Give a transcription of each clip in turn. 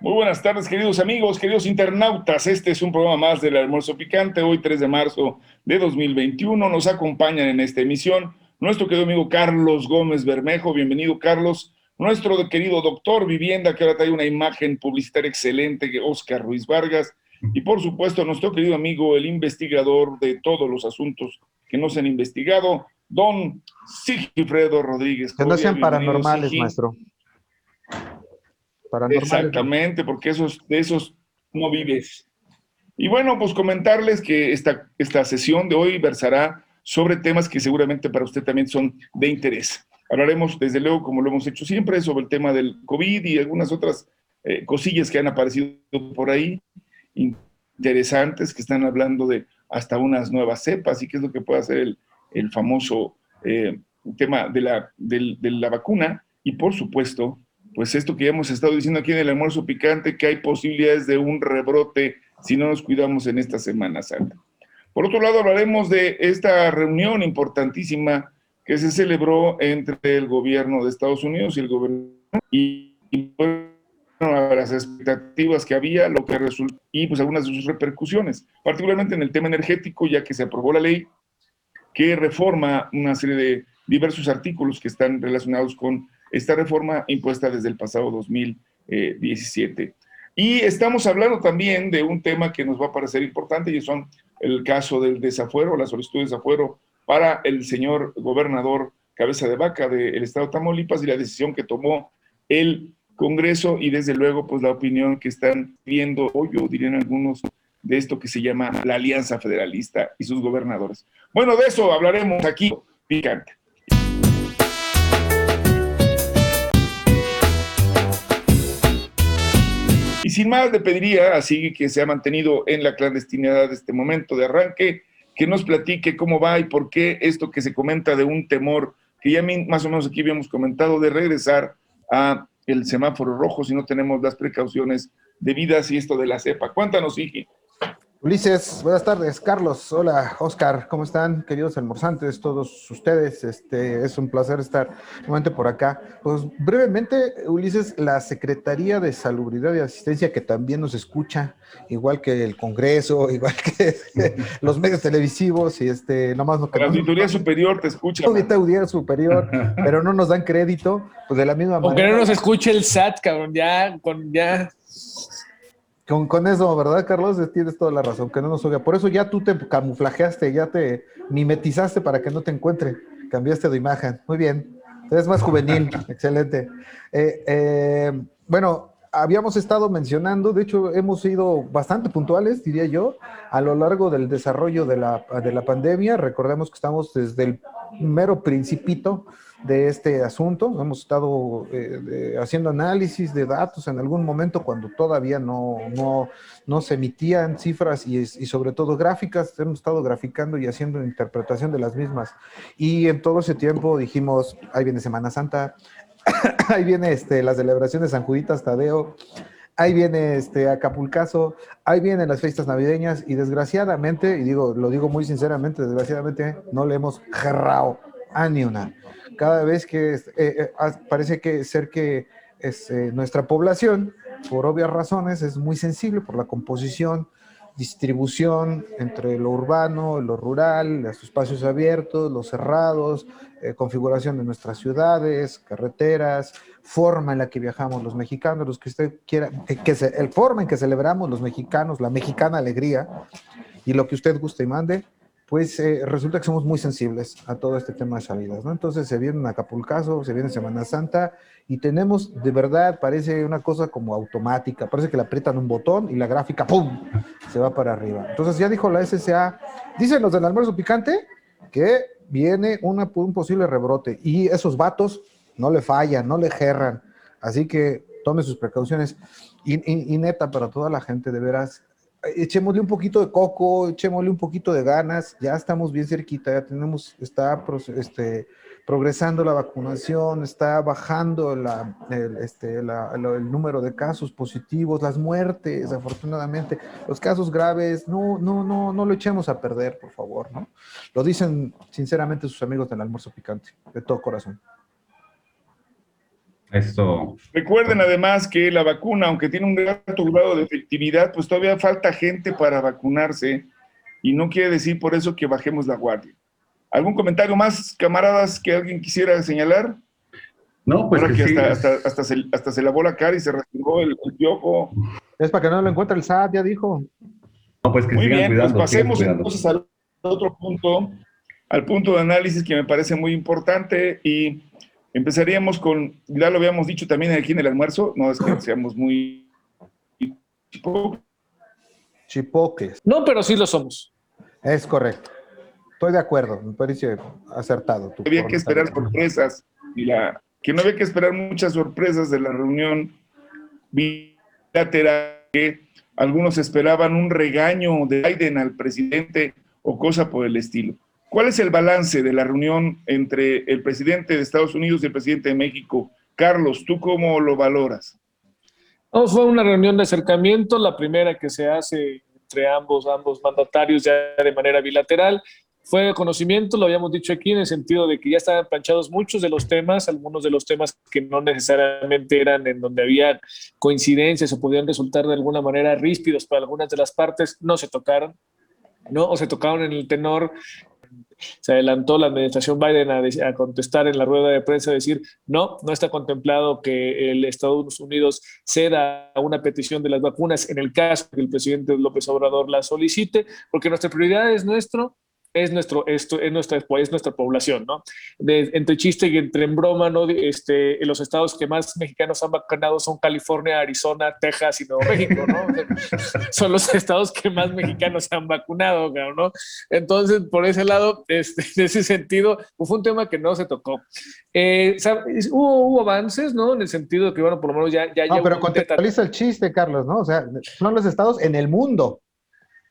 Muy buenas tardes, queridos amigos, queridos internautas. Este es un programa más del Almuerzo Picante. Hoy, 3 de marzo de 2021, nos acompañan en esta emisión nuestro querido amigo Carlos Gómez Bermejo. Bienvenido, Carlos. Nuestro querido doctor Vivienda, que ahora trae una imagen publicitaria excelente, Oscar Ruiz Vargas. Y por supuesto, nuestro querido amigo, el investigador de todos los asuntos que nos han investigado, don Sigifredo Rodríguez. Que no sean paranormales, maestro. Exactamente, porque esos, de esos no vives. Y bueno, pues comentarles que esta, esta sesión de hoy versará sobre temas que seguramente para usted también son de interés. Hablaremos, desde luego, como lo hemos hecho siempre, sobre el tema del COVID y algunas otras eh, cosillas que han aparecido por ahí, interesantes, que están hablando de hasta unas nuevas cepas y qué es lo que puede hacer el, el famoso eh, tema de la, de la vacuna. Y por supuesto, pues esto que hemos estado diciendo aquí en el almuerzo picante, que hay posibilidades de un rebrote si no nos cuidamos en esta Semana Santa. Por otro lado, hablaremos de esta reunión importantísima que se celebró entre el gobierno de Estados Unidos y el gobierno y, bueno, las expectativas que había, lo que resultó y pues algunas de sus repercusiones, particularmente en el tema energético, ya que se aprobó la ley que reforma una serie de diversos artículos que están relacionados con esta reforma impuesta desde el pasado 2017. Y estamos hablando también de un tema que nos va a parecer importante y son el caso del desafuero, la solicitud de desafuero para el señor gobernador cabeza de vaca del estado de Tamaulipas y la decisión que tomó el Congreso y desde luego pues la opinión que están viendo, o yo dirían algunos, de esto que se llama la Alianza Federalista y sus gobernadores. Bueno, de eso hablaremos aquí, picante. Sin más, le pediría, así que se ha mantenido en la clandestinidad de este momento de arranque, que nos platique cómo va y por qué esto que se comenta de un temor, que ya más o menos aquí habíamos comentado, de regresar a el semáforo rojo si no tenemos las precauciones debidas y esto de la cepa. Cuéntanos, Igi. Ulises, buenas tardes. Carlos, hola, Oscar, ¿cómo están, queridos almorzantes, todos ustedes? Este, es un placer estar nuevamente por acá. Pues brevemente, Ulises, la Secretaría de Salubridad y Asistencia, que también nos escucha, igual que el Congreso, igual que los medios televisivos, y este, nomás no La Auditoría Superior te escucha. La Auditoría Superior, pero no nos dan crédito, pues de la misma manera. Aunque no nos escuche el SAT, cabrón, ya, con ya con, con, eso, ¿verdad, Carlos? Tienes toda la razón, que no nos oiga. Por eso ya tú te camuflajeaste, ya te mimetizaste para que no te encuentre. Cambiaste de imagen. Muy bien. Eres más juvenil. Excelente. Eh, eh, bueno, habíamos estado mencionando, de hecho, hemos sido bastante puntuales, diría yo, a lo largo del desarrollo de la, de la pandemia. Recordemos que estamos desde el mero principito de este asunto. Hemos estado eh, haciendo análisis de datos en algún momento cuando todavía no, no, no se emitían cifras y, sobre todo gráficas. Hemos estado graficando y haciendo interpretación de las mismas. Y en todo ese tiempo dijimos, ahí viene Semana Santa, ahí viene este, las celebraciones de San Juditas Tadeo, ahí viene este Acapulcazo, ahí vienen las fiestas navideñas y desgraciadamente, y digo, lo digo muy sinceramente, desgraciadamente no le hemos gerrado a ni una cada vez que eh, eh, parece que ser que es, eh, nuestra población, por obvias razones, es muy sensible por la composición, distribución entre lo urbano, lo rural, los espacios abiertos, los cerrados, configuración de nuestras ciudades, carreteras, forma en la que viajamos los mexicanos, los que usted quiera, que, se, el forma en que celebramos los mexicanos, la mexicana alegría y lo que usted guste y mande, pues eh, resulta que somos muy sensibles a todo este tema de salidas, ¿no? Entonces se viene un Acapulcazo, se viene Semana Santa y tenemos, de verdad, parece una cosa como automática, parece que le aprietan un botón y la gráfica, ¡pum!, se va para arriba. Entonces ya dijo la SSA, dicen los del almuerzo picante, que viene una, un posible rebrote y esos vatos no le fallan, no le gerran, así que tome sus precauciones. Y, y neta, para toda la gente, de veras, echémosle un poquito de coco, echémosle un poquito de ganas, ya estamos bien cerquita, ya tenemos, está este, progresando la vacunación, está bajando la, el, este, el número de casos positivos, las muertes, afortunadamente, los casos graves, no, no, no, no lo echemos a perder, por favor, ¿no? Lo dicen sinceramente sus amigos del almuerzo picante, de todo corazón. Eso. Recuerden además que la vacuna, aunque tiene un alto grado de efectividad, pues todavía falta gente para vacunarse y no quiere decir por eso que bajemos la guardia. ¿Algún comentario más, camaradas, que alguien quisiera señalar? No, pues Ahora que que sí, hasta, es- hasta, hasta se, hasta se lavó la cara y se rasgó el, el piojo. Es para que no lo encuentre el SAT, ya dijo. no, pues que Muy sigan bien, pues cuidando, sigan pasemos cuidando. entonces al otro punto, al punto de análisis que me parece muy importante y empezaríamos con, ya lo habíamos dicho también aquí en el almuerzo, no es que seamos muy... Chipoques. No, pero sí lo somos. Es correcto. Estoy de acuerdo. Me parece acertado. tu había que esperar sorpresas y la que no había que esperar muchas sorpresas de la reunión bilateral que algunos esperaban un regaño de Biden al presidente o cosa por el estilo. ¿Cuál es el balance de la reunión entre el presidente de Estados Unidos y el presidente de México? Carlos, ¿tú cómo lo valoras? No, fue una reunión de acercamiento, la primera que se hace entre ambos, ambos mandatarios ya de manera bilateral. Fue de conocimiento, lo habíamos dicho aquí, en el sentido de que ya estaban planchados muchos de los temas, algunos de los temas que no necesariamente eran en donde había coincidencias o podían resultar de alguna manera ríspidos para algunas de las partes, no se tocaron, ¿no? O se tocaron en el tenor se adelantó la administración Biden a, contestar en la rueda de prensa, decir, no, no está contemplado que el Estados Unidos ceda a una petición de las vacunas en el caso que el presidente López Obrador la solicite, porque nuestra prioridad es nuestro es nuestro esto es nuestra es nuestra población no De- entre chiste y entre en broma no este los estados que más mexicanos han vacunado son California Arizona Texas y Nuevo México no son los estados que más mexicanos han vacunado no entonces por ese lado este, en ese sentido pues, fue un tema que no se tocó. Eh, hubo, hubo avances no en el sentido de que bueno por lo menos ya ya No, ya pero contextualiza el chiste, Carlos, ¿no? O sea, son los estados en el mundo.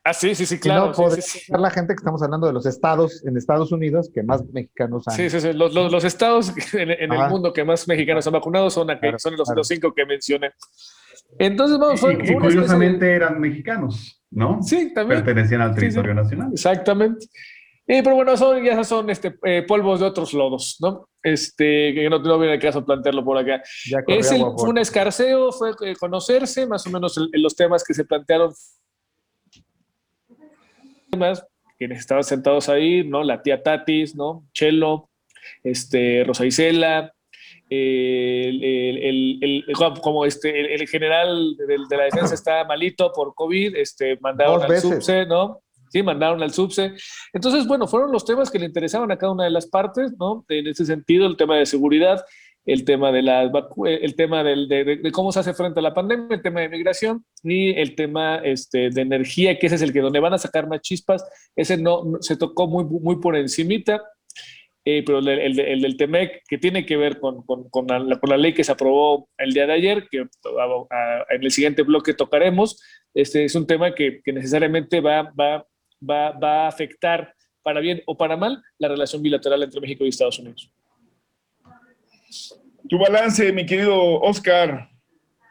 Ah sí sí sí Si claro no, sí, la gente que estamos hablando de los estados en Estados Unidos que más mexicanos han. Sí, sí, sí. Los, los- los estados en, en el mundo que más mexicanos han vacunado son, aquellos, Claro, son los, claro. los cinco que mencioné. Entonces, vamos, fue, Y, y curiosamente eran mexicanos, ¿no? Sí, también. Pertenecían al Sí, sí. territorio nacional. Exactamente. Y, pero bueno, son, ya son este, eh, polvos de otros lodos, ¿no? Este, que no, no viene el caso plantearlo por acá. Es el, fue un escarceo, fue eh, conocerse más o menos el- los temas que se plantearon. Quienes estaban sentados ahí, ¿no? La tía Tatis, ¿no? Chelo, este, Rosa Isela, el, el- el- el- el- como este, el, el general de, de la defensa está malito por COVID, este, mandaron Dos al veces. subse, ¿no? Sí, mandaron al subse. Entonces, bueno, fueron los temas que le interesaban a cada una de las partes, ¿no? En ese sentido, el tema de seguridad, el tema de la vacu- el tema del- de, de- de cómo se hace frente a la pandemia, el tema de migración y el tema este, de energía, que ese es el que donde van a sacar más chispas, ese no, se tocó muy, muy por encimita, eh, pero el, el- el del TEMEC, que tiene que ver con, con- con la, con la ley que se aprobó el día de ayer, que en el siguiente bloque tocaremos, este es un tema que, que necesariamente va, va, va, va a afectar para bien o para mal la relación bilateral entre México y Estados Unidos. Tu balance, mi querido Oscar,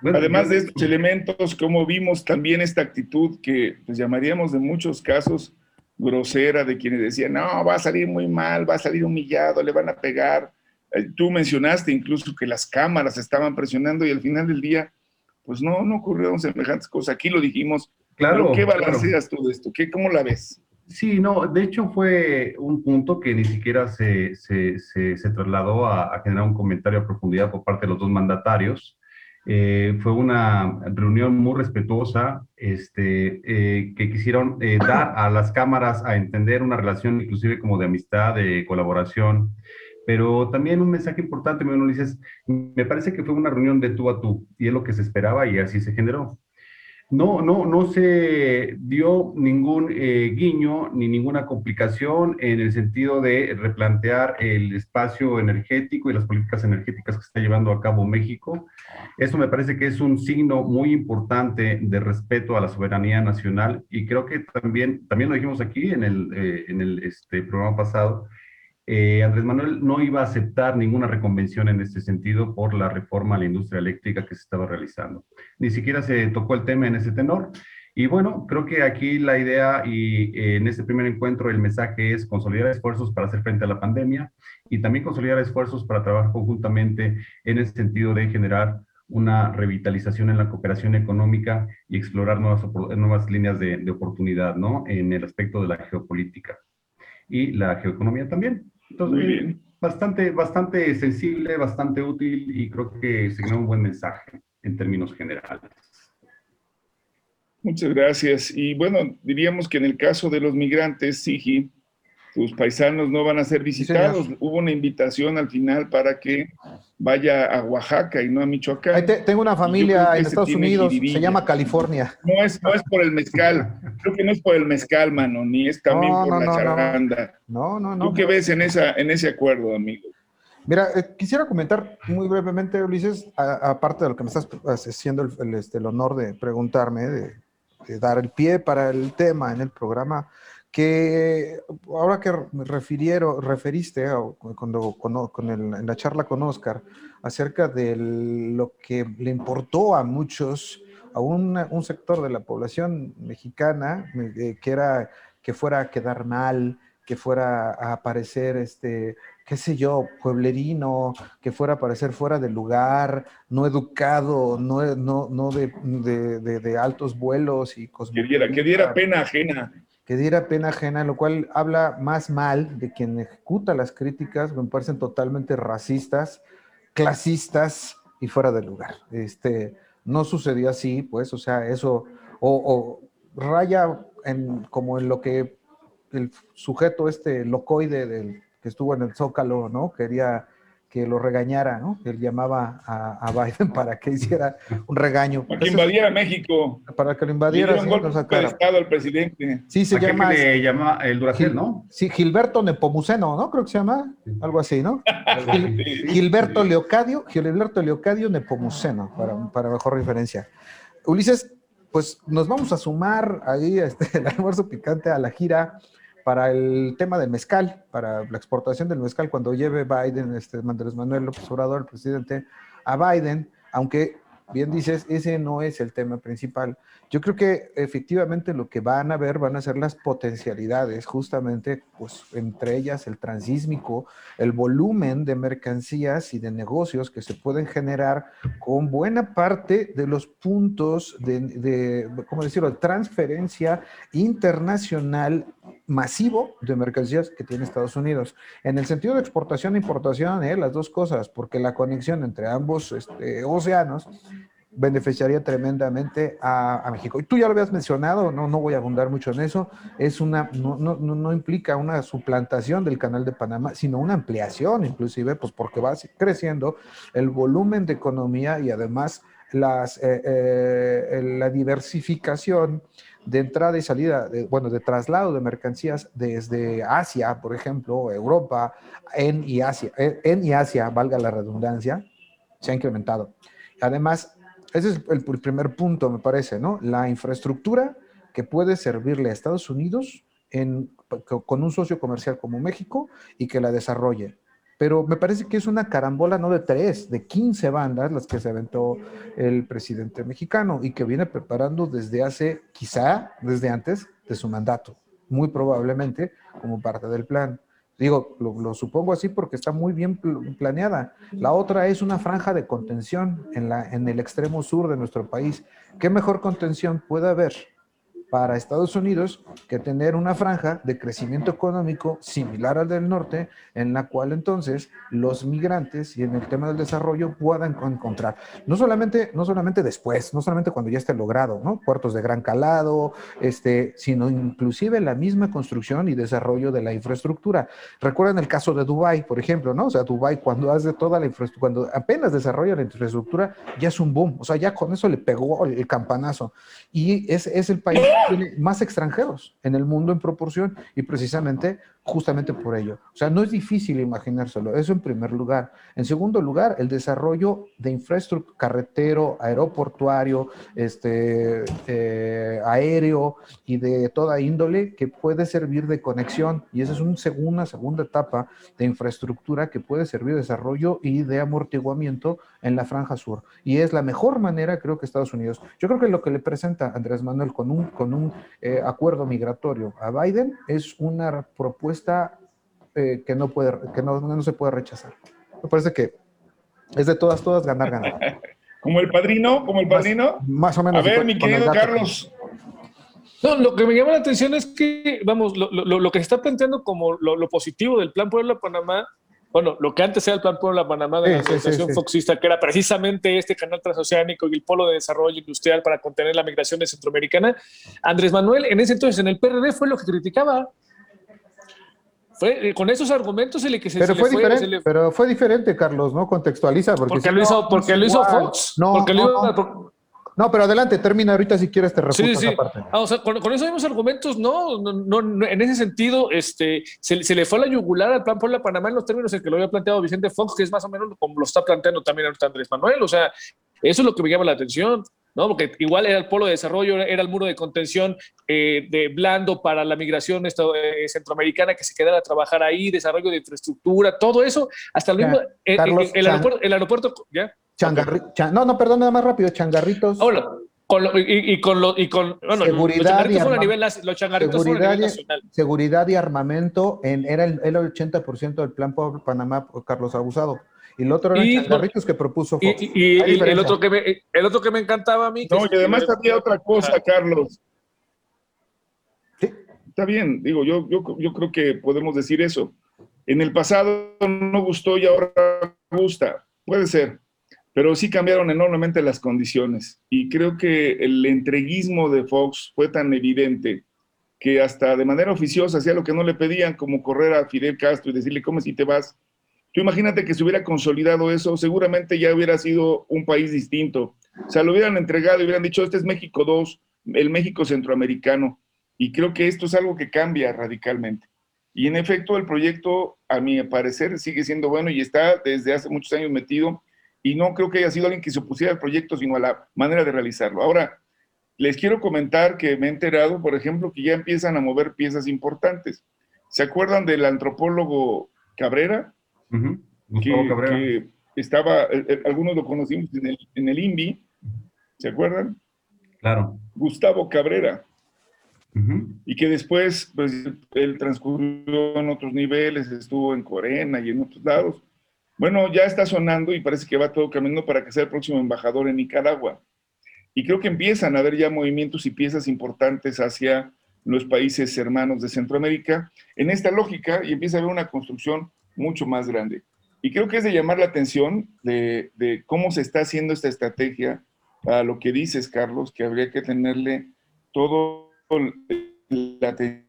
Bueno, además de estos elementos, como vimos también esta actitud que pues, llamaríamos de muchos casos grosera de quienes decían, no, va a salir muy mal, va a salir humillado, le van a pegar. Eh, Tú mencionaste incluso que las cámaras estaban presionando y al final del día, pues no, no ocurrieron semejantes cosas. Aquí lo dijimos. Claro, Pero ¿Qué claro. balanceas tú de esto? ¿Qué, ¿Cómo la ves? Sí, no, de hecho fue un punto que ni siquiera se, se, se, trasladó a, a generar un comentario a profundidad por parte de los dos mandatarios. Eh, fue una reunión muy respetuosa este, eh, que quisieron eh, dar a las cámaras a entender una relación inclusive como de amistad, de colaboración, pero también un mensaje importante, me dices, me parece que fue una reunión de tú a tú y es lo que se esperaba y así se generó. No, no, no se dio ningún eh, guiño ni ninguna complicación en el sentido de replantear el espacio energético y las políticas energéticas que está llevando a cabo México. Esto me parece que es un signo muy importante de respeto a la soberanía nacional y creo que también, también lo dijimos aquí en el, eh, en el este, programa pasado, eh, Andrés Manuel no iba a aceptar ninguna reconvención en este sentido por la reforma a la industria eléctrica que se estaba realizando. Ni siquiera se tocó el tema en ese tenor. Y bueno, creo que aquí la idea y eh, en este primer encuentro el mensaje es consolidar esfuerzos para hacer frente a la pandemia y también consolidar esfuerzos para trabajar conjuntamente en el sentido de generar una revitalización en la cooperación económica y explorar nuevas, nuevas líneas de, de oportunidad, ¿no? En el aspecto de la geopolítica y la geoeconomía también. Entonces, Muy bien. bastante, bastante sensible, bastante útil y creo que se genera un buen mensaje en términos generales. Muchas gracias. Y bueno, diríamos que en el caso de los migrantes, Sigi, tus paisanos no van a ser visitados. Hubo una invitación al final para que vaya a Oaxaca y no a Michoacán. Te- tengo una familia en Estados Unidos, jiribilla. se llama California. No es, no es por el mezcal, creo que no es por el mezcal, mano, ni es también No, por no, la charanda. No, no, no. ¿Tú qué ves en, esa, en ese acuerdo, amigo? Mira, eh, quisiera comentar muy brevemente, Ulises, aparte de lo que me estás haciendo el, el, este, el honor de preguntarme, de, de dar el pie para el tema en el programa, que ahora que me refirieron, referiste a- cuando, con, con el- en la charla con Oscar acerca de lo que le importó a muchos, a una- un sector de la población mexicana, eh, que era que fuera a quedar mal, que fuera a aparecer este, qué sé yo, pueblerino, que fuera a parecer fuera de lugar, no educado, no, no, no de, de, de- de altos vuelos y Que diera, que diera pena ajena. Que diera pena ajena, lo cual habla más mal de quien ejecuta las críticas, me parecen totalmente racistas, clasistas y fuera de lugar. Este, no sucedió así, pues, o sea, eso, o, o raya en, como en lo que el sujeto este locoide del, que estuvo en el Zócalo, ¿no? Quería que lo regañara, ¿no? Él llamaba a, a Biden para que hiciera un regaño. Para que invadiera México. para que lo Le invadiera, dieron sí, golpe de estado al presidente. Sí, se llama... que le llama el Duracell, ¿no? Sí, Gilberto Nepomuceno, ¿no? Creo que se llama algo así, ¿no? Gil- Sí. Gilberto Leocadio, Gilberto Leocadio Nepomuceno, para, para mejor referencia. Ulises, pues nos vamos a sumar ahí este, el almuerzo picante a la gira para el tema del mezcal, para la exportación del mezcal, cuando lleve Biden, este Andrés Manuel López Obrador, el presidente, a Biden, aunque bien dices, ese no es el tema principal. Yo creo que efectivamente lo que van a ver van a ser las potencialidades, justamente, pues entre ellas el transísmico, el volumen de mercancías y de negocios que se pueden generar con buena parte de los puntos de, de ¿cómo decirlo?, de transferencia internacional masivo de mercancías que tiene Estados Unidos. En el sentido de exportación e importación, ¿eh? las dos cosas, porque la conexión entre ambos este, océanos beneficiaría tremendamente a, a, México. Y tú ya lo habías mencionado, no, no voy a abundar mucho en eso, es una, no, no, no implica una suplantación del canal de Panamá, sino una ampliación inclusive, pues porque va creciendo el volumen de economía y además las, eh, eh, la diversificación de entrada y salida, de, bueno, de traslado de mercancías desde Asia, por ejemplo, Europa, en y Asia, en y Asia, valga la redundancia, se ha incrementado. Además, ese es el, el, primer punto, me parece, ¿no? La infraestructura que puede servirle a Estados Unidos en, con un socio comercial como México y que la desarrolle. Pero me parece que es una carambola no de tres, de 15 bandas las que se aventó el presidente mexicano y que viene preparando desde hace, quizá desde antes de su mandato, muy probablemente como parte del plan. Digo, lo, lo, supongo así porque está muy bien planeada. La otra es una franja de contención en, la, en el extremo sur de nuestro país. ¿Qué mejor contención puede haber para Estados Unidos que tener una franja de crecimiento económico similar al del norte, en la cual entonces los migrantes y en el tema del desarrollo puedan encontrar, no solamente, no solamente después, no solamente cuando ya esté logrado, ¿no? puertos de gran calado, este, sino inclusive la misma construcción y desarrollo de la infraestructura. Recuerden el caso de Dubái, por ejemplo, ¿no? O sea, Dubái cuando hace toda la infraestructura, cuando apenas desarrolla la infraestructura, ya es un boom, o sea, ya con eso le pegó el campanazo. Y es, es el país tiene más extranjeros en el mundo en proporción y precisamente justamente por ello. O sea, no es difícil imaginárselo, eso en primer lugar. En segundo lugar, el desarrollo de infraestructura carretero, aeroportuario, este, eh, aéreo y de toda índole que puede servir de conexión. Y esa es una segunda, segunda etapa de infraestructura que puede servir de desarrollo y de amortiguamiento en la franja sur. Y es la mejor manera, creo que Estados Unidos. Yo creo que lo que le presenta Andrés Manuel con un, con un eh, acuerdo migratorio a Biden es una propuesta eh, que, no, puede, que no, no, se puede rechazar. Me parece que es de todas, todas ganar, ganar. como el padrino, como el padrino. Más, o menos. A ver, mi querido Carlos. No, lo que me llama la atención es que, vamos, lo, lo, lo que se está planteando como lo, lo, positivo del Plan Puebla-Panamá, bueno, lo que antes era el Plan Puebla-Panamá de la sí, sí, foxista, que era precisamente este canal transoceánico y el polo de desarrollo industrial para contener la migración de centroamericana, Andrés Manuel en ese entonces en el PRD fue lo que criticaba. Fue, eh, con esos argumentos se le que se, pero se fue le diferente, se le... pero fue diferente, Carlos, ¿no? Contextualiza porque, porque si lo hizo, no, porque lo hizo. Fox. No, porque no, lo iba, no. No, pero adelante, termina ahorita si quieres te refuto Sí, sí. esa parte. Ah, o sea, con, con, esos mismos argumentos, no, no, en ese sentido, este, se, se, le fue la yugular al plan Puebla Panamá en los términos en que lo había planteado Vicente Fox, que es más o menos como lo está planteando también ahorita Andrés Manuel. O sea, eso es lo que me llama la atención. ¿No? Porque igual era el polo de desarrollo, era el muro de contención eh, de blando para la migración eh, centroamericana que se quedara a trabajar ahí, desarrollo de infraestructura, todo eso, hasta el mismo, eh, Carlos, el, aeropuerto, el aeropuerto, ¿ya? Changarri Chan no, no, perdón, nada más rápido, changarritos. Hola. Con lo, y, y, con lo, y con bueno, seguridad los changarritos fueron a nivel, los changarritos seguridad, a nivel nacional. Seguridad y armamento en, era el, el 80% del plan Panamá Carlos Abusado. Y el otro eran y, changarritos que propuso Fox. Y, y, y el, otro que me, el otro que me encantaba a mí. No, y además había otra cosa, Carlos. ¿Sí? Está bien, digo, yo, yo, yo creo que podemos decir eso. En el pasado no gustó y ahora gusta. Puede ser. Pero sí cambiaron enormemente las condiciones. Y creo que el entreguismo de Fox fue tan evidente que hasta de manera oficiosa hacía lo que no le pedían, como correr a Fidel Castro y decirle, ¿cómo si te vas? Tú imagínate que se hubiera consolidado eso, seguramente ya hubiera sido un país distinto. O sea, lo hubieran entregado y hubieran dicho, este es México 2, el México centroamericano. Y creo que esto es algo que cambia radicalmente. Y en efecto, el proyecto, a mi parecer, sigue siendo bueno y está desde hace muchos años metido. Y no creo que haya sido alguien que se opusiera al proyecto, sino a la manera de realizarlo. Ahora, les quiero comentar que me he enterado, por ejemplo, que ya empiezan a mover piezas importantes. ¿Se acuerdan del antropólogo Cabrera? Uh -huh. que, Cabrera. que, estaba, eh, algunos lo conocimos en el, en el INVI, ¿se acuerdan? Claro. Gustavo Cabrera. Uh -huh. Y que después, pues, él transcurrió en otros niveles, estuvo en Corena y en otros lados. Bueno, ya está sonando y parece que va todo caminando para que sea el próximo embajador en Nicaragua. Y creo que empiezan a haber ya movimientos y piezas importantes hacia los países hermanos de Centroamérica en esta lógica y empieza a haber una construcción mucho más grande. Y creo que es de llamar la atención de, cómo se está haciendo esta estrategia a lo que dices, Carlos, que habría que tenerle todo la atención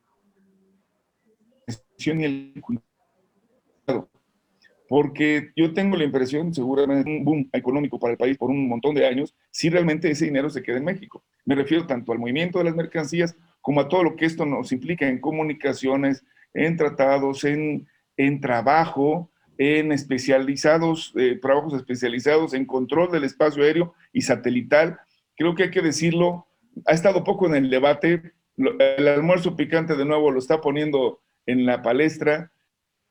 y el cuidado. Porque yo tengo la impresión, seguramente, un boom económico para el país por un montón de años, si realmente ese dinero se queda en México. Me refiero tanto al movimiento de las mercancías como a todo lo que esto nos implica en comunicaciones, en tratados, en, en trabajo, en especializados, eh, trabajos especializados en control del espacio aéreo y satelital. Creo que hay que decirlo, ha estado poco en el debate, el almuerzo picante de nuevo lo está poniendo en la palestra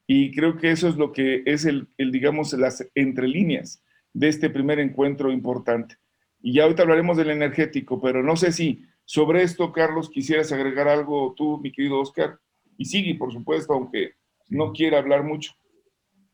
y creo que eso es lo que es el, digamos, las entre líneas de este primer encuentro importante. Y ya ahorita hablaremos del energético, pero no sé si sobre esto, Carlos, quisieras agregar algo tú, mi querido Oscar, y sigue, por supuesto, aunque no quiera hablar mucho.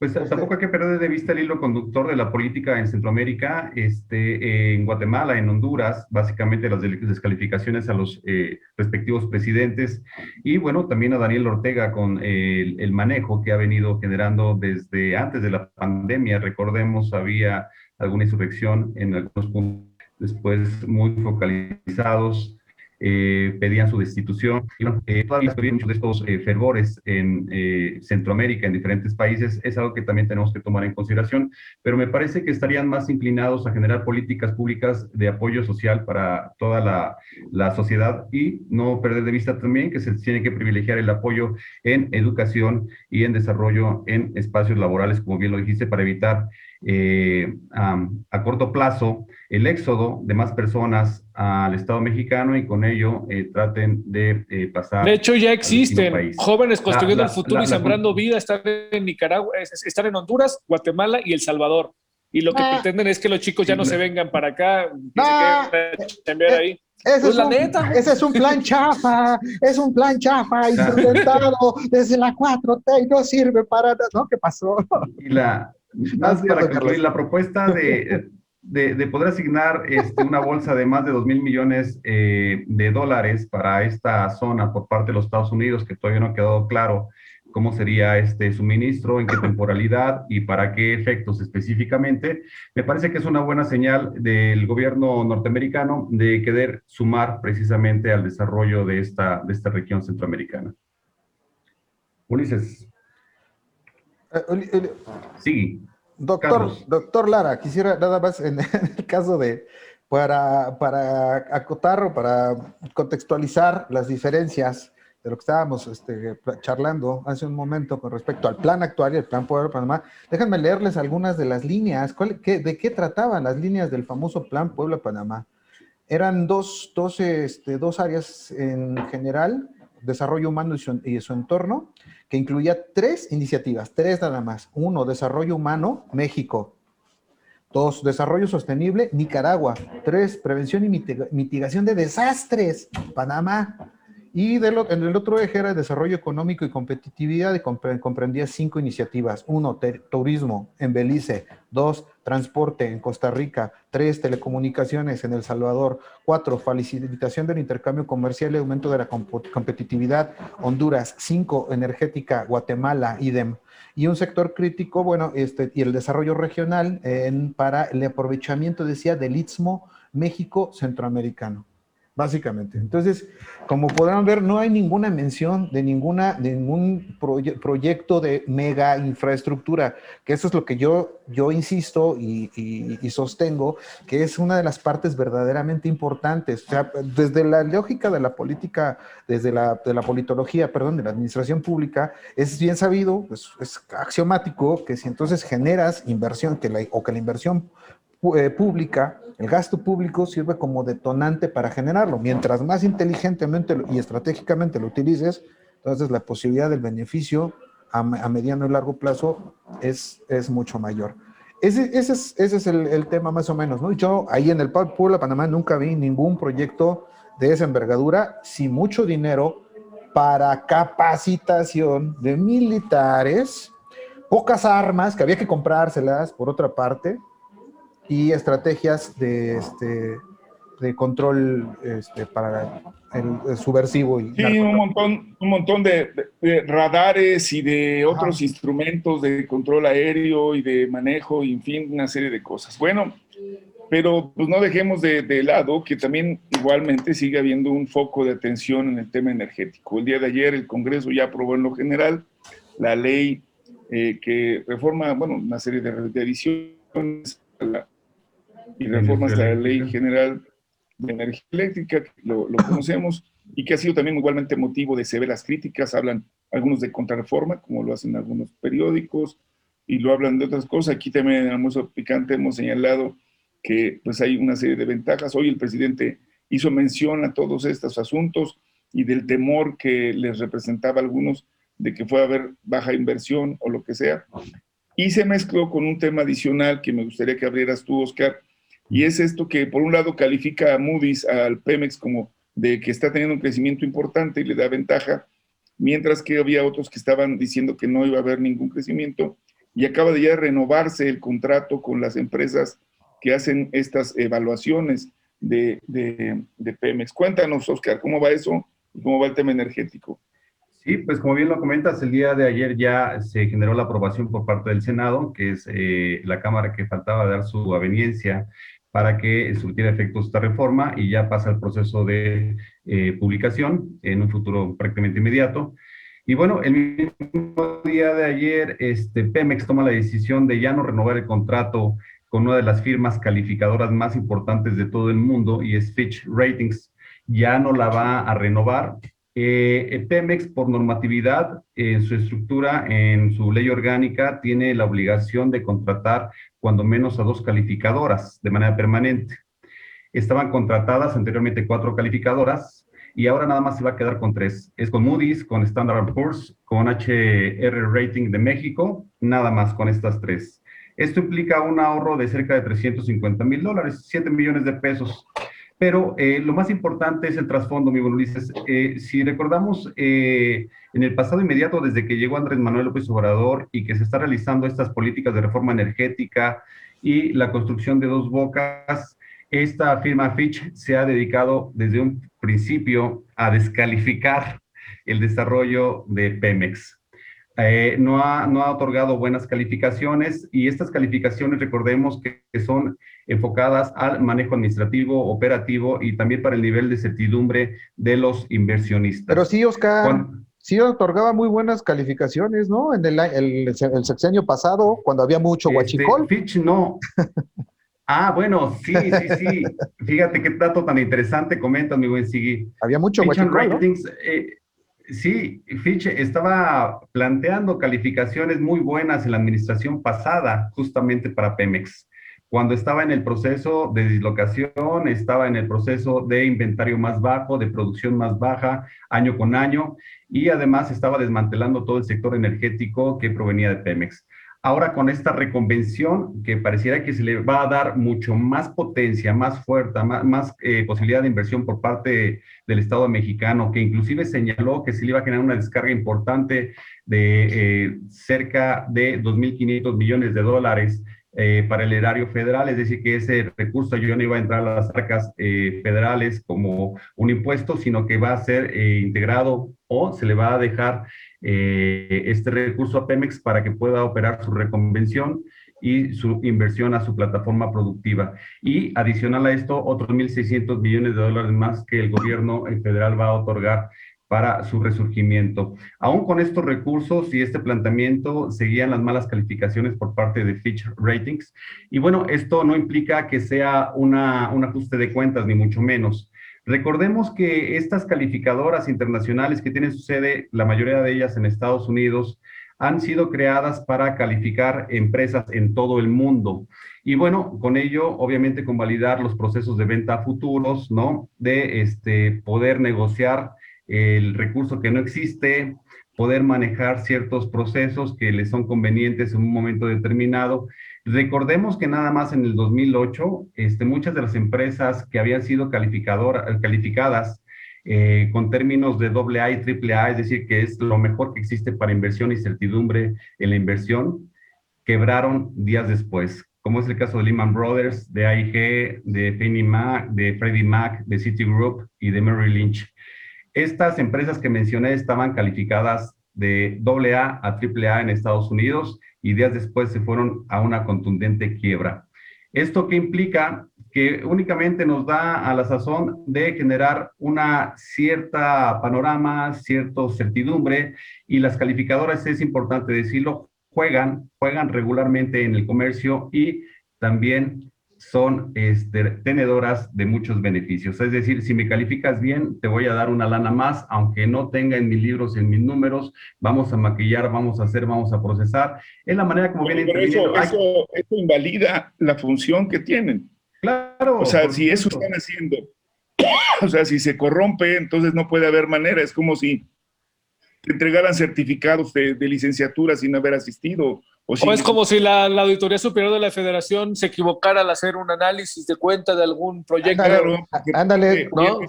Pues tampoco hay que perder de vista el hilo conductor de la política en Centroamérica, este, en Guatemala, en Honduras, básicamente las descalificaciones a los eh, respectivos presidentes y bueno, también a Daniel Ortega con eh, el, el, manejo que ha venido generando desde antes de la pandemia. Recordemos, había alguna insurrección en algunos puntos después muy focalizados eh, pedían su destitución. Y bueno, eh, todavía se muchos de estos eh, fervores en Centroamérica, en diferentes países, es algo que también tenemos que tomar en consideración, pero me parece que estarían más inclinados a generar políticas públicas de apoyo social para toda la, la sociedad y no perder de vista también que se tiene que privilegiar el apoyo en educación y en desarrollo en espacios laborales, como bien lo dijiste, para evitar eh, a, corto plazo el éxodo de más personas al Estado mexicano y con ello eh, traten de eh, pasar. De hecho, ya existen jóvenes construyendo el futuro y sembrando vida, están en Nicaragua, están en Honduras, Guatemala y El Salvador. Y lo que ah. pretenden es que los chicos ya no se vengan para acá, que ah, se queden ahí. Ese, pues es un, ese es un plan chafa, es un plan chafa implementado desde la 4T y no sirve para nada. ¿No? ¿Qué pasó? Y la, más para concluir, la propuesta de, de, poder asignar este, una bolsa de más de 2 mil millones eh, de dólares para esta zona por parte de los Estados Unidos, que todavía no ha quedado claro cómo sería este suministro, en qué temporalidad y para qué efectos específicamente, me parece que es una buena señal del gobierno norteamericano de querer sumar precisamente al desarrollo de esta, de esta región centroamericana. Ulises. Eh, sí. Doctor, doctor Lara, quisiera nada más en, el caso de, para, para acotar o para contextualizar las diferencias de lo que estábamos este, charlando hace un momento con respecto al plan actual y el plan Puebla Panamá, déjenme leerles algunas de las líneas. ¿De qué trataban las líneas del famoso plan Puebla Panamá? Eran dos, dos, este, dos áreas en general, desarrollo humano y su, entorno, que incluía tres iniciativas, tres nada más. Uno, desarrollo humano, México. Dos, desarrollo sostenible, Nicaragua. Tres, prevención y mitigación de desastres, Panamá. Y en el otro eje era desarrollo económico y competitividad y comprendía cinco iniciativas. Uno, turismo en Belice. Dos, transporte en Costa Rica. Tres, telecomunicaciones en El Salvador. Cuatro, facilitación del intercambio comercial y aumento de la competitividad. Honduras. Cinco, energética, Guatemala, idem. Y un sector crítico, bueno, este, y el desarrollo regional para el aprovechamiento, decía, del Istmo México Centroamericano básicamente. Entonces, como podrán ver, no hay ninguna mención de, ninguna, de ningún proyecto de mega infraestructura, que eso es lo que yo, yo insisto y, sostengo, que es una de las partes verdaderamente importantes. O sea, desde la lógica de la política, desde la, de la politología, perdón, de la administración pública, es bien sabido, es, es axiomático, que si entonces generas inversión que la, o que la inversión eh, pública el gasto público sirve como detonante para generarlo. Mientras más inteligentemente y estratégicamente lo utilices, entonces la posibilidad del beneficio a, mediano y largo plazo es, es mucho mayor. Ese, ese es, ese es el, tema más o menos, ¿no? Yo ahí en el Puebla, Panamá, nunca vi ningún proyecto de esa envergadura sin mucho dinero para capacitación de militares, pocas armas que había que comprárselas, por otra parte, y estrategias de, este, de control este, para el, subversivo. Y sí, un montón, un montón de, radares y de otros instrumentos de control aéreo y de manejo, y en fin, una serie de cosas. Bueno, pero pues no dejemos de, lado que también igualmente sigue habiendo un foco de atención en el tema energético. El día de ayer el Congreso ya aprobó en lo general la ley eh, que reforma, bueno, una serie de, de ediciones y reformas a la Ley General de Energía Eléctrica, lo, lo conocemos, y que ha sido también igualmente motivo de severas críticas. Hablan algunos de contrarreforma, como lo hacen algunos periódicos, y lo hablan de otras cosas. Aquí también en almuerzo picante hemos señalado que pues hay una serie de ventajas. Hoy el presidente hizo mención a todos estos asuntos y del temor que les representaba a algunos de que fuera a haber baja inversión o lo que sea. Y se mezcló con un tema adicional que me gustaría que abrieras tú, Oscar, y es esto que por un lado califica a Moody's, al Pemex, como de que está teniendo un crecimiento importante y le da ventaja, mientras que había otros que estaban diciendo que no iba a haber ningún crecimiento. Y acaba de ya renovarse el contrato con las empresas que hacen estas evaluaciones de, de, Pemex. Cuéntanos, Oscar, ¿cómo va eso cómo va el tema energético? Sí, pues como bien lo comentas, el día de ayer ya se generó la aprobación por parte del Senado, que es eh, la Cámara que faltaba dar su aveniencia para que surtiera efectos esta reforma y ya pasa el proceso de eh, publicación en un futuro prácticamente inmediato. Y bueno, el mismo día de ayer, este, Pemex toma la decisión de ya no renovar el contrato con una de las firmas calificadoras más importantes de todo el mundo y es Fitch Ratings. Ya no la va a renovar. Eh, Pemex, por normatividad, en su estructura, en su ley orgánica, tiene la obligación de contratar cuando menos a dos calificadoras de manera permanente. Estaban contratadas anteriormente cuatro calificadoras y ahora nada más se va a quedar con tres. Es con Moody's, con Standard Poor's, con HR Rating de México, nada más con estas tres. Esto implica un ahorro de cerca de 350 mil dólares, 7 millones de pesos. Pero eh, lo más importante es el trasfondo, mi buen Ulises. Eh, si recordamos, eh, en el pasado inmediato, desde que llegó Andrés Manuel López Obrador y que se está realizando estas políticas de reforma energética y la construcción de dos bocas, esta firma Fitch se ha dedicado desde un principio a descalificar el desarrollo de Pemex. Eh, no, ha, no ha otorgado buenas calificaciones y estas calificaciones recordemos que, son enfocadas al manejo administrativo, operativo y también para el nivel de certidumbre de los inversionistas. Pero sí, Oscar, sí otorgaba muy buenas calificaciones, ¿no? En el, el, sexenio pasado, cuando había mucho este, guachicol. Fitch no. Ah, bueno, sí, sí, sí. Fíjate qué dato tan interesante comentas, mi buen Sigui. Había mucho Fitch Ratings, eh, Sí, Fitch estaba planteando calificaciones muy buenas en la administración pasada, justamente para Pemex. Cuando estaba en el proceso de dislocación, estaba en el proceso de inventario más bajo, de producción más baja, año con año, y además estaba desmantelando todo el sector energético que provenía de Pemex. Ahora con esta reconvención, que pareciera que se le va a dar mucho más potencia, más fuerza, más, eh, posibilidad de inversión por parte del Estado mexicano, que inclusive señaló que se le iba a generar una descarga importante de eh, cerca de 2.500 millones de dólares eh, para el erario federal, es decir, que ese recurso yo no iba a entrar a las arcas federales como un impuesto, sino que va a ser integrado o se le va a dejar eh, este recurso a Pemex para que pueda operar su reconvención y su inversión a su plataforma productiva. Y adicional a esto, otros 1.600 millones de dólares más que el gobierno federal va a otorgar para su resurgimiento. Aún con estos recursos y este planteamiento, seguían las malas calificaciones por parte de Fitch Ratings. Y bueno, esto no implica que sea una, un ajuste de cuentas, ni mucho menos. Recordemos que estas calificadoras internacionales que tienen su sede, la mayoría de ellas en Estados Unidos, han sido creadas para calificar empresas en todo el mundo. Y bueno, con ello, obviamente, convalidar los procesos de venta futuros, ¿no? De este, poder negociar el recurso que no existe, poder manejar ciertos procesos que les son convenientes en un momento determinado Recordemos que nada más en el 2008, este, muchas de las empresas que habían sido calificadas eh, con términos de AA y AAA, es decir, que es lo mejor que existe para inversión y certidumbre en la inversión, quebraron días después, como es el caso de Lehman Brothers, de AIG, de Fannie Mac, de Freddie Mac, de Citigroup y de Merrill Lynch. Estas empresas que mencioné estaban calificadas de AA a AAA en Estados Unidos y días después se fueron a una contundente quiebra. ¿Esto qué implica? Que únicamente nos da a la sazón de generar una cierta panorama, cierta certidumbre y las calificadoras, es importante decirlo, juegan, juegan regularmente en el comercio y también son este, tenedoras de muchos beneficios. Es decir, si me calificas bien, te voy a dar una lana más, aunque no tenga en mis libros, en mis números, vamos a maquillar, vamos a hacer, vamos a procesar. Es la manera como viene eso, eso, eso, invalida la función que tienen. Claro. O sea, si eso están haciendo, o sea, si se corrompe, entonces no puede haber manera. Es como si te entregaran certificados de, de licenciatura sin haber asistido o, es como si la, Auditoría Superior de la Federación se equivocara al hacer un análisis de cuenta de algún proyecto. Ándale, ¿no?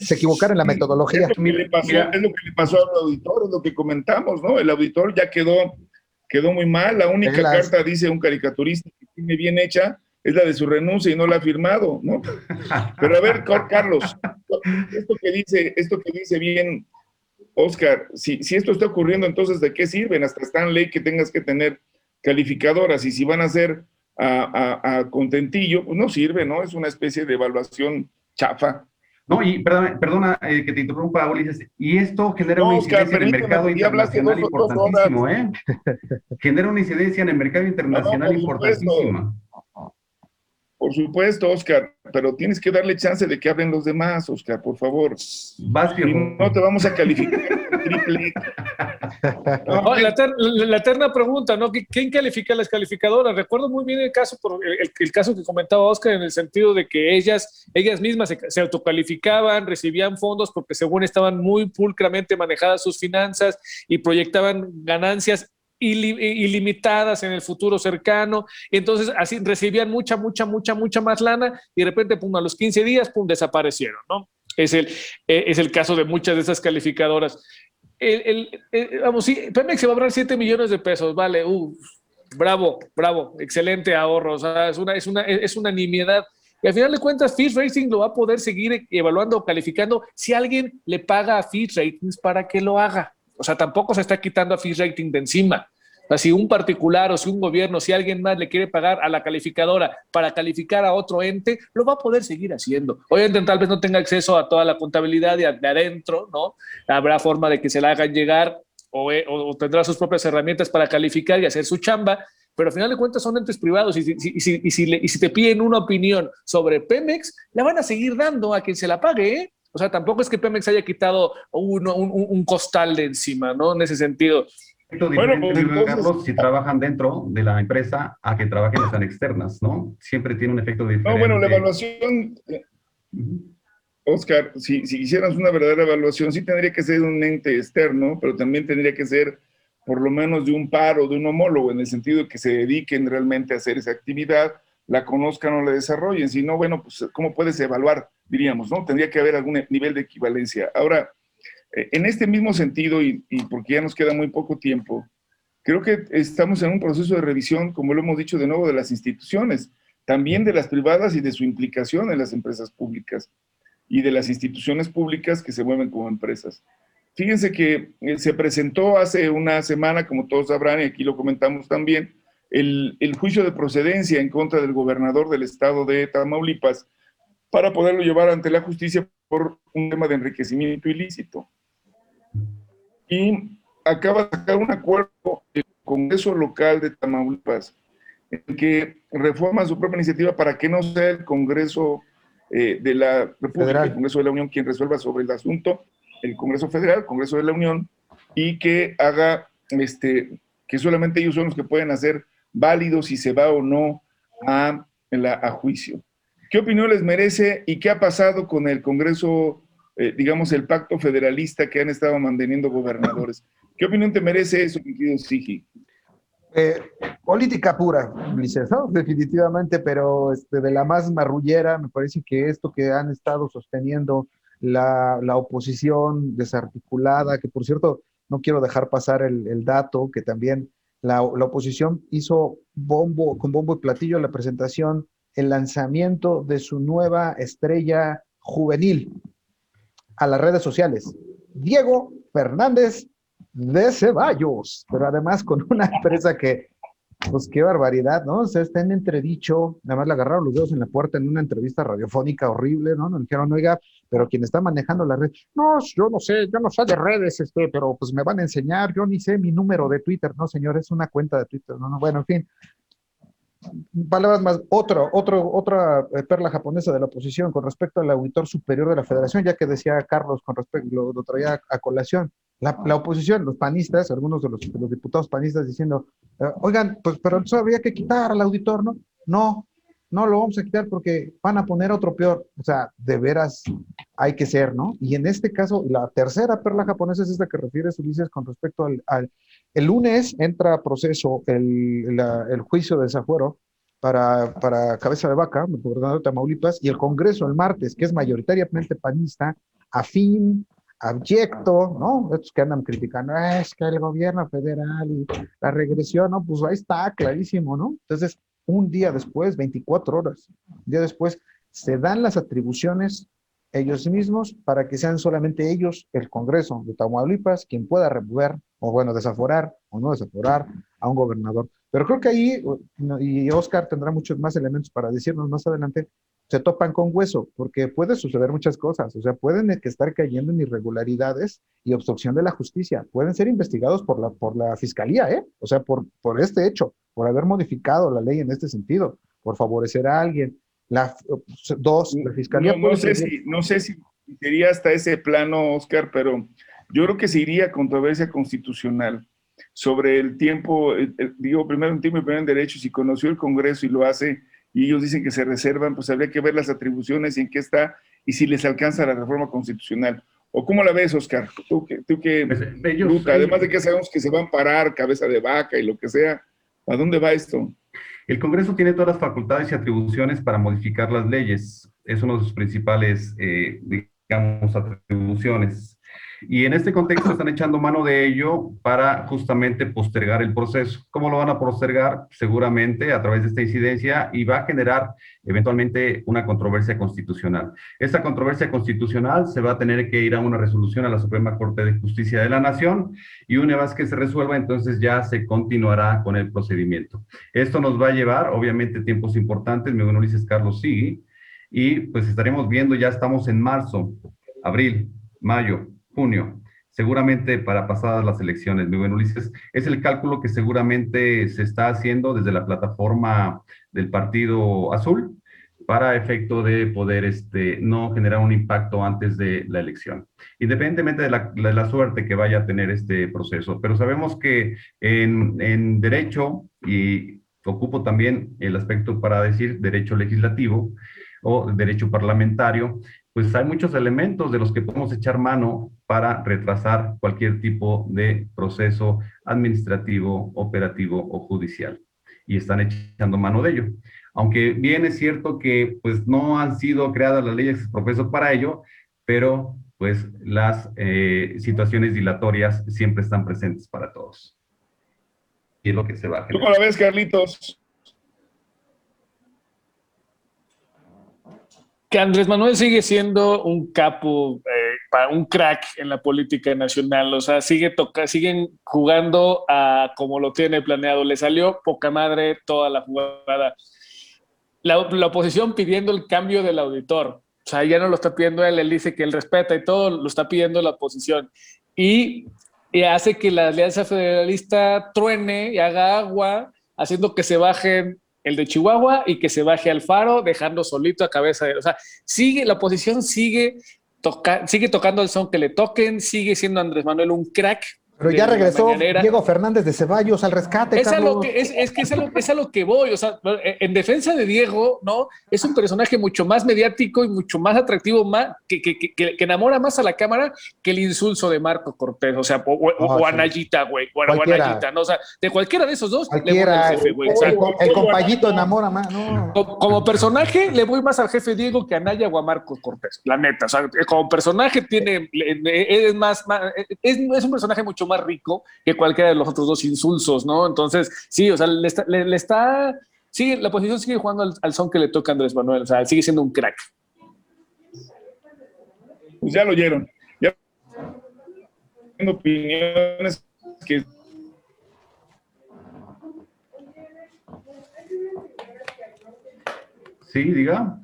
se equivocara en la metodología. Es lo, que le pasó, al auditor, es lo que comentamos, ¿no? El auditor ya quedó, quedó muy mal. La única carta, dice un caricaturista, que tiene bien hecha, es la de su renuncia y no la ha firmado, ¿no? Pero a ver, Carlos, esto que dice, esto que dice bien Oscar, si, si esto está ocurriendo, entonces ¿de qué sirven? Hasta está en ley que tengas que tener calificadoras y si van a ser a, a, a contentillo, pues no sirve, ¿no? Es una especie de evaluación chafa. No, y perdona, perdona eh, que te interrumpa, Ulises, y esto genera No, una Oscar, incidencia en el mercado internacional dos- dos importantísimo, ¿eh? genera una incidencia en el mercado internacional por supuesto. importantísima. Por supuesto, Oscar, pero tienes que darle chance de que hablen los demás, Oscar, por favor. Vas, Y no te vamos a calificar triple. No, la, ter- la- la eterna pregunta, ¿no? ¿Qui- ¿Quién califica las calificadoras? Recuerdo muy bien el caso, por el, el caso que comentaba Oscar, en el sentido de que ellas, ellas mismas se, se autocalificaban, recibían fondos porque según estaban muy pulcramente manejadas sus finanzas y proyectaban ganancias ili- ilimitadas en el futuro cercano. Entonces así recibían mucha, mucha, mucha, mucha más lana y de repente, pum, a los 15 días, pum, desaparecieron, ¿no? Es el, eh, es el caso de muchas de esas calificadoras el, el- el- vamos, sí, Pemex se va a ahorrar 7 millones de pesos, vale, uh, bravo, bravo, excelente ahorro, o sea, es una, es una, es una nimiedad. Y al final de cuentas, Fitch Rating lo va a poder seguir evaluando calificando si alguien le paga a Fitch Ratings para que lo haga. O sea, tampoco se está quitando a Fitch Rating de encima. Sea, si un particular o si un gobierno, si alguien más le quiere pagar a la calificadora para calificar a otro ente, lo va a poder seguir haciendo. Obviamente tal vez no tenga acceso a toda la contabilidad de, de adentro, ¿no? Habrá forma de que se la hagan llegar o, eh, o- o tendrá sus propias herramientas para calificar y hacer su chamba, pero al final de cuentas son entes privados y si, y te piden una opinión sobre Pemex, la van a seguir dando a quien se la pague, ¿eh? O sea, tampoco es que Pemex haya quitado un costal de encima, ¿no? En ese sentido. Bueno, diferente, Luis entonces- Carlos, si trabajan dentro de la empresa a que trabajen las externas, ¿no? Siempre tiene un efecto diferente. No, bueno, la evaluación, eh. Oscar, si, si quisieras una verdadera evaluación, sí tendría que ser un ente externo, pero también tendría que ser por lo menos de un par o de un homólogo, en el sentido de que se dediquen realmente a hacer esa actividad, la conozcan o la desarrollen. Si no, bueno, pues ¿cómo puedes evaluar? Diríamos, ¿no? Tendría que haber algún nivel de equivalencia. Ahora, en este mismo sentido, y, porque ya nos queda muy poco tiempo, creo que estamos en un proceso de revisión, como lo hemos dicho de nuevo, de las instituciones, también de las privadas y de su implicación en las empresas públicas y de las instituciones públicas que se mueven como empresas. Fíjense que eh, se presentó hace una semana, como todos sabrán, y aquí lo comentamos también, el juicio de procedencia en contra del gobernador del estado de Tamaulipas para poderlo llevar ante la justicia por un tema de enriquecimiento ilícito. Y acaba de sacar un acuerdo el Congreso local de Tamaulipas en que reforma su propia iniciativa para que no sea el Congreso eh, de la República, Federal. el Congreso de la Unión quien resuelva sobre el asunto, el Congreso Federal, el Congreso de la Unión, y que haga, este, que solamente ellos son los que pueden hacer válido si se va o no a, la- a juicio. ¿Qué opinión les merece y qué ha pasado con el Congreso, eh, digamos, el pacto federalista que han estado manteniendo gobernadores? ¿Qué opinión te merece eso, mi querido Sigi? Eh, política pura, ¿no? Definitivamente, pero este, de la más marrullera, me parece que esto que han estado sosteniendo la, la oposición desarticulada, que por cierto, no quiero dejar pasar el, el dato, que también la, la oposición hizo bombo, con bombo y platillo la presentación, el lanzamiento de su nueva estrella juvenil a las redes sociales. Diego Fernández de Ceballos, pero además con una empresa que, pues qué barbaridad, ¿no? O sea, está en entredicho, nada más le agarraron los dedos en la puerta en una entrevista radiofónica horrible, ¿no? Nos dijeron, oiga, pero quien está manejando la red, no, yo no sé, yo no sé de redes, este, pero pues me van a enseñar, yo ni sé mi número de Twitter, no, señor, es una cuenta de Twitter, no, no, bueno, en fin. Palabras más, otro, otro, otra eh, perla japonesa de la oposición con respecto al auditor superior de la federación, ya que decía Carlos con respecto, lo, traía a colación, la, la, oposición, los panistas, algunos de los, de los diputados panistas diciendo, eh, oigan, pues pero eso habría que quitar al auditor, ¿no? No, no lo vamos a quitar porque van a poner otro peor. O sea, de veras hay que ser, ¿no? Y en este caso, la tercera perla japonesa es esta que refieres, Ulises, con respecto al, el lunes entra a proceso el, el juicio de desafuero para, para Cabeza de Vaca, el gobernador de Tamaulipas, y el Congreso el martes, que es mayoritariamente panista, afín, abyecto, ¿no? Estos que andan criticando, es que el gobierno federal y la regresión, ¿no? Pues ahí está, clarísimo, ¿no? Entonces, un día después, 24 horas, un día después, se dan las atribuciones ellos mismos para que sean solamente ellos, el Congreso de Tamaulipas, quien pueda remover, o bueno, desaforar o no desaforar a un gobernador. Pero creo que ahí, y Oscar tendrá muchos más elementos para decirnos más adelante, se topan con hueso, porque puede suceder muchas cosas, o sea, pueden estar cayendo en irregularidades y obstrucción de la justicia, pueden ser investigados por la, por la fiscalía, ¿eh? O sea, por, por este hecho, por haber modificado la ley en este sentido, por favorecer a alguien. La, dos, la fiscalía. No, no sé, si, no sé si sería hasta ese plano, Oscar, pero yo creo que se iría a controversia constitucional sobre el tiempo, digo, primero un tiempo y primero en derecho, si conoció el Congreso y lo hace y ellos dicen que se reservan, pues habría que ver las atribuciones y en qué está y si les alcanza la reforma constitucional. ¿O cómo la ves, Oscar? Tú que, tú que pues, además de que sabemos que se van a parar cabeza de vaca y lo que sea, ¿a dónde va esto? El Congreso tiene todas las facultades y atribuciones para modificar las leyes. Es uno de sus principales, eh, digamos, atribuciones. Y en este contexto están echando mano de ello para justamente postergar el proceso. ¿Cómo lo van a postergar? Seguramente a través de esta incidencia y va a generar eventualmente una controversia constitucional. Esta controversia constitucional se va a tener que ir a una resolución a la Suprema Corte de Justicia de la Nación y una vez que se resuelva, entonces ya se continuará con el procedimiento. Esto nos va a llevar, obviamente, tiempos importantes. Mi buen Ulises Carlos sigue y pues estaremos viendo, ya estamos en marzo, abril, mayo, junio, seguramente para pasadas las elecciones, mi buen Ulises. Es el cálculo que seguramente se está haciendo desde la plataforma del Partido Azul para efecto de poder este, no generar un impacto antes de la elección, independientemente de la, de la suerte que vaya a tener este proceso. Pero sabemos que en, en derecho, y ocupo también el aspecto para decir derecho legislativo o derecho parlamentario, pues hay muchos elementos de los que podemos echar mano para retrasar cualquier tipo de proceso administrativo, operativo o judicial. Y están echando mano de ello. Aunque bien es cierto que pues no han sido creadas las leyes profeso para ello, pero pues las eh, situaciones dilatorias siempre están presentes para todos. Y es lo que se va a generar. ¿Tú cómo la ves, Carlitos? que Andrés Manuel sigue siendo un capo, eh, un crack en la política nacional, o sea, sigue toca, siguen jugando a como lo tiene planeado. Le salió poca madre toda la jugada. La, oposición pidiendo el cambio del auditor, o sea, ya no lo está pidiendo él, él dice que él respeta y todo, lo está pidiendo la oposición. Y, y hace que la Alianza Federalista truene y haga agua, haciendo que se bajen el de Chihuahua y que se baje al faro, dejando solito a cabeza de. O sea, sigue, la oposición sigue, toca, sigue tocando el son que le toquen, sigue siendo Andrés Manuel un crack, pero ya regresó Diego Fernández de Ceballos al rescate. Es, a lo que, es, es, que es a, lo, que voy. O sea, en defensa de Diego, ¿no? Es un personaje mucho más mediático y mucho más atractivo, más, que, que, que, enamora más a la cámara que el insulso de Marco Cortés. O sea, o, o, Anayita, güey. O, Anayita, ¿no? O sea, de cualquiera de esos dos, cualquiera, le voy al jefe, güey. O sea, el, compayito enamora más. No. Como, personaje, le voy más al jefe Diego que a Anaya o a Marco Cortés. La neta. O sea, como personaje tiene, es más, más es, es un personaje mucho más más rico que cualquiera de los otros dos insulsos, ¿no? Entonces, sí, o sea, le está, le, está sigue, la posición sigue jugando al, son que le toca a Andrés Manuel, o sea, sigue siendo un crack. Pues ya lo oyeron. Ya opiniones que Sí, diga.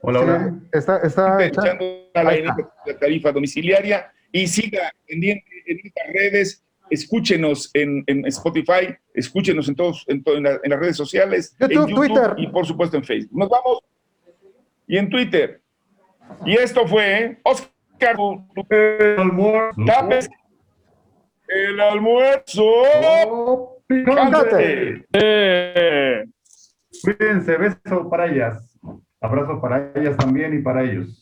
Hola, hola. está, está echando a la tarifa domiciliaria y siga pendiente en estas redes. Escúchenos en, Spotify, escúchenos en todos en, las redes sociales, en YouTube Twitter. y por supuesto en Facebook. Nos vamos y en Twitter. Y esto fue Oscar el almuerzo. El almuerzo. Cuídense, beso para ellas. Abrazo para ellas también y para ellos.